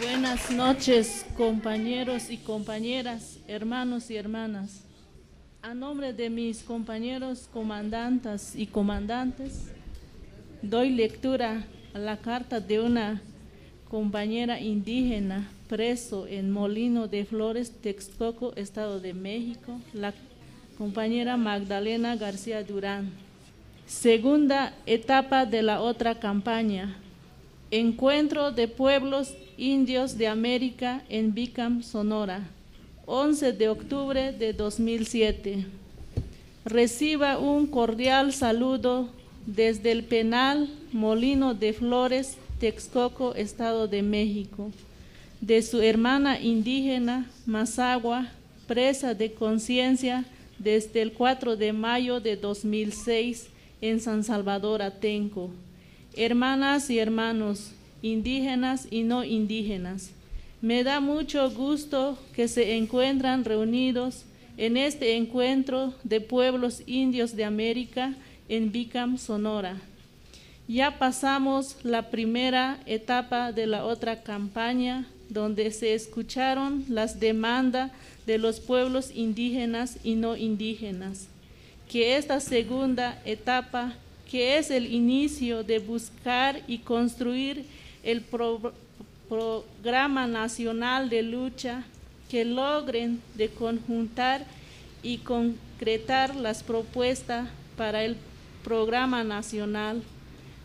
Buenas noches, compañeros y compañeras, hermanos y hermanas. A nombre de mis compañeros comandantes y comandantes, doy lectura a la carta de una compañera indígena preso en Molino de Flores, Texcoco, Estado de México, la compañera Magdalena García Durán. Segunda etapa de la otra campaña. Encuentro de pueblos indios de América en Bicam, Sonora. 11 de octubre de 2007. Reciba un cordial saludo desde el penal Molino de Flores, Texcoco, Estado de México, de su hermana indígena Mazagua, presa de conciencia desde el 4 de mayo de 2006 en San Salvador, Atenco. Hermanas y hermanos, indígenas y no indígenas, me da mucho gusto que se encuentran reunidos en este encuentro de pueblos indios de América en Bicam, Sonora. Ya pasamos la primera etapa de la otra campaña donde se escucharon las demandas de los pueblos indígenas y no indígenas. Que esta segunda etapa, que es el inicio de buscar y construir el programa nacional de lucha que logren de conjuntar y concretar las propuestas para el programa nacional,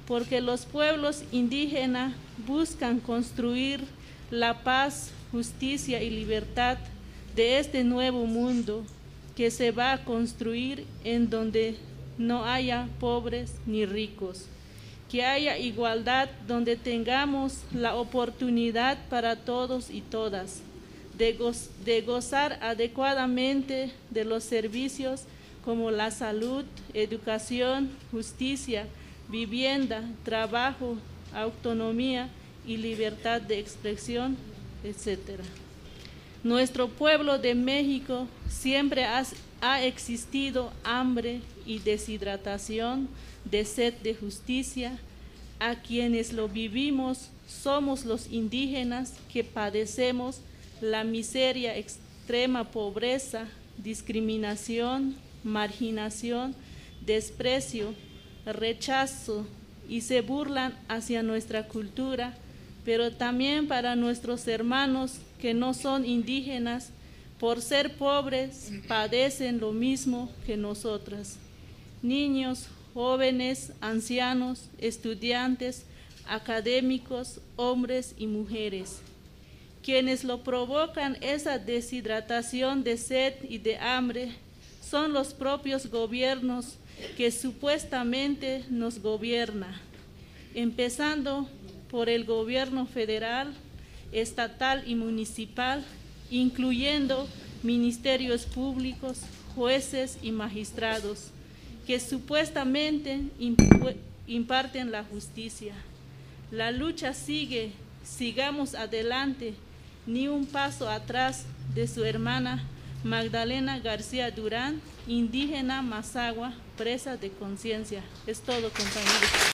porque los pueblos indígenas buscan construir la paz, justicia y libertad de este nuevo mundo que se va a construir en donde no haya pobres ni ricos que haya igualdad donde tengamos la oportunidad para todos y todas de, gozar adecuadamente de los servicios como la salud, educación, justicia, vivienda, trabajo, autonomía y libertad de expresión, etc. Nuestro pueblo de México siempre ha existido hambre y deshidratación de sed de justicia, a quienes lo vivimos somos los indígenas que padecemos la miseria, extrema pobreza, discriminación, marginación, desprecio, rechazo y se burlan hacia nuestra cultura, pero también para nuestros hermanos que no son indígenas, por ser pobres, padecen lo mismo que nosotras. Niños, jóvenes, ancianos, estudiantes, académicos, hombres y mujeres. Quienes lo provocan esa deshidratación de sed y de hambre son los propios gobiernos que supuestamente nos gobierna, empezando por el gobierno federal, estatal y municipal, incluyendo ministerios públicos, jueces y magistrados que supuestamente imparten la justicia. La lucha sigue, sigamos adelante, ni un paso atrás de su hermana Magdalena García Durán, indígena Mazagua, presa de conciencia. Es todo, compañeros.